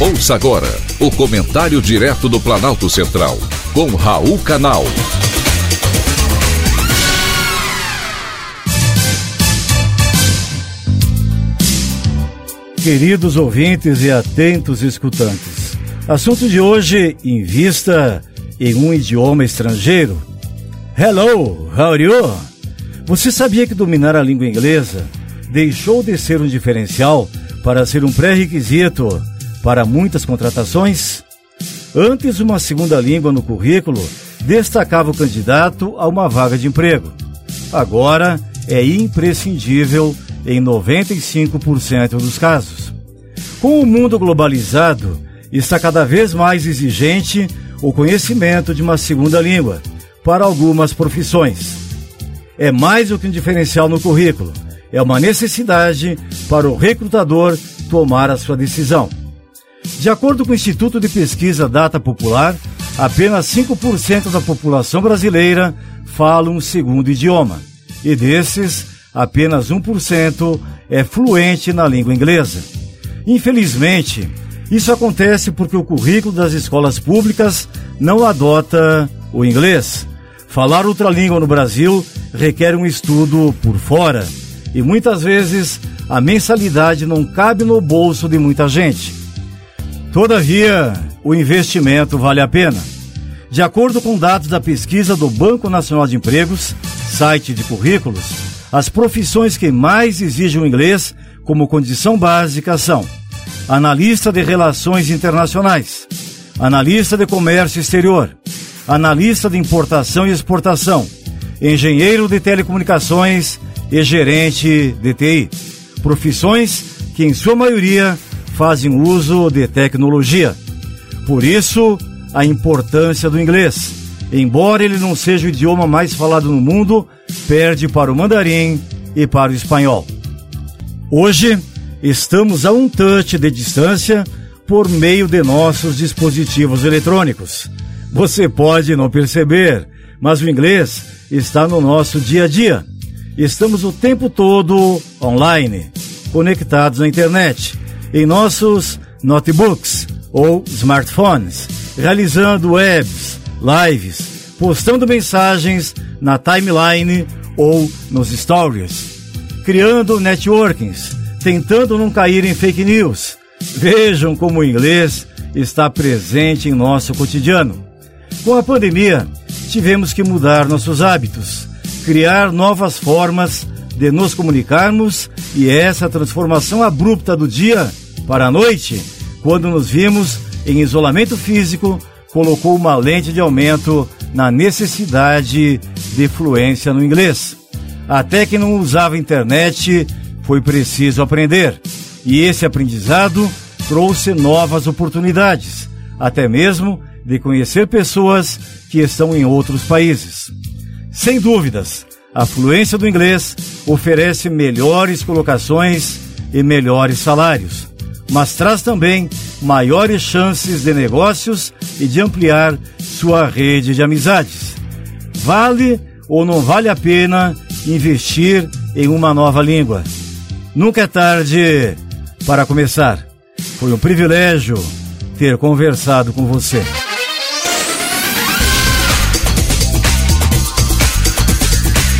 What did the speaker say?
Ouça agora o comentário direto do Planalto Central, com Raul Canal. Queridos ouvintes e atentos escutantes, assunto de hoje: invista em um idioma estrangeiro. Hello, how are you? Você sabia que dominar a língua inglesa deixou de ser um diferencial para ser um pré-requisito para muitas contratações? Antes, uma segunda língua no currículo destacava o candidato a uma vaga de emprego. Agora, é imprescindível em 95% dos casos. Com o mundo globalizado, está cada vez mais exigente o conhecimento de uma segunda língua para algumas profissões. É mais do que um diferencial no currículo, é uma necessidade para o recrutador tomar a sua decisão. De acordo com o Instituto de Pesquisa Data Popular, apenas 5% da população brasileira fala um segundo idioma, e desses, apenas 1% é fluente na língua inglesa. Infelizmente, isso acontece porque o currículo das escolas públicas não adota o inglês. Falar outra língua no Brasil requer um estudo por fora e muitas vezes a mensalidade não cabe no bolso de muita gente. Todavia, o investimento vale a pena. De acordo com dados da pesquisa do Banco Nacional de Empregos, site de currículos, as profissões que mais exigem o inglês como condição básica são analista de relações internacionais, analista de comércio exterior, analista de importação e exportação, engenheiro de telecomunicações e gerente de TI. Profissões que, em sua maioria, fazem uso de tecnologia. Por isso, a importância do inglês. Embora ele não seja o idioma mais falado no mundo, perde para o mandarim e para o espanhol. Hoje, estamos a um touch de distância por meio de nossos dispositivos eletrônicos. Você pode não perceber, mas o inglês está no nosso dia a dia. Estamos o tempo todo online, conectados na internet em nossos notebooks ou smartphones, realizando webs, lives, postando mensagens na timeline ou nos stories, criando networkings, tentando não cair em fake news. Vejam como o inglês está presente em nosso cotidiano. Com a pandemia, tivemos que mudar nossos hábitos, criar novas formas de nos comunicarmos e essa transformação abrupta do dia para a noite, quando nos vimos em isolamento físico, colocou uma lente de aumento na necessidade de fluência no inglês. Até que não usava internet, foi preciso aprender. E esse aprendizado trouxe novas oportunidades, até mesmo de conhecer pessoas que estão em outros países. Sem dúvidas, a fluência do inglês oferece melhores colocações e melhores salários, mas traz também maiores chances de negócios e de ampliar sua rede de amizades. Vale ou não vale a pena investir em uma nova língua? Nunca é tarde para começar. Foi um privilégio ter conversado com você.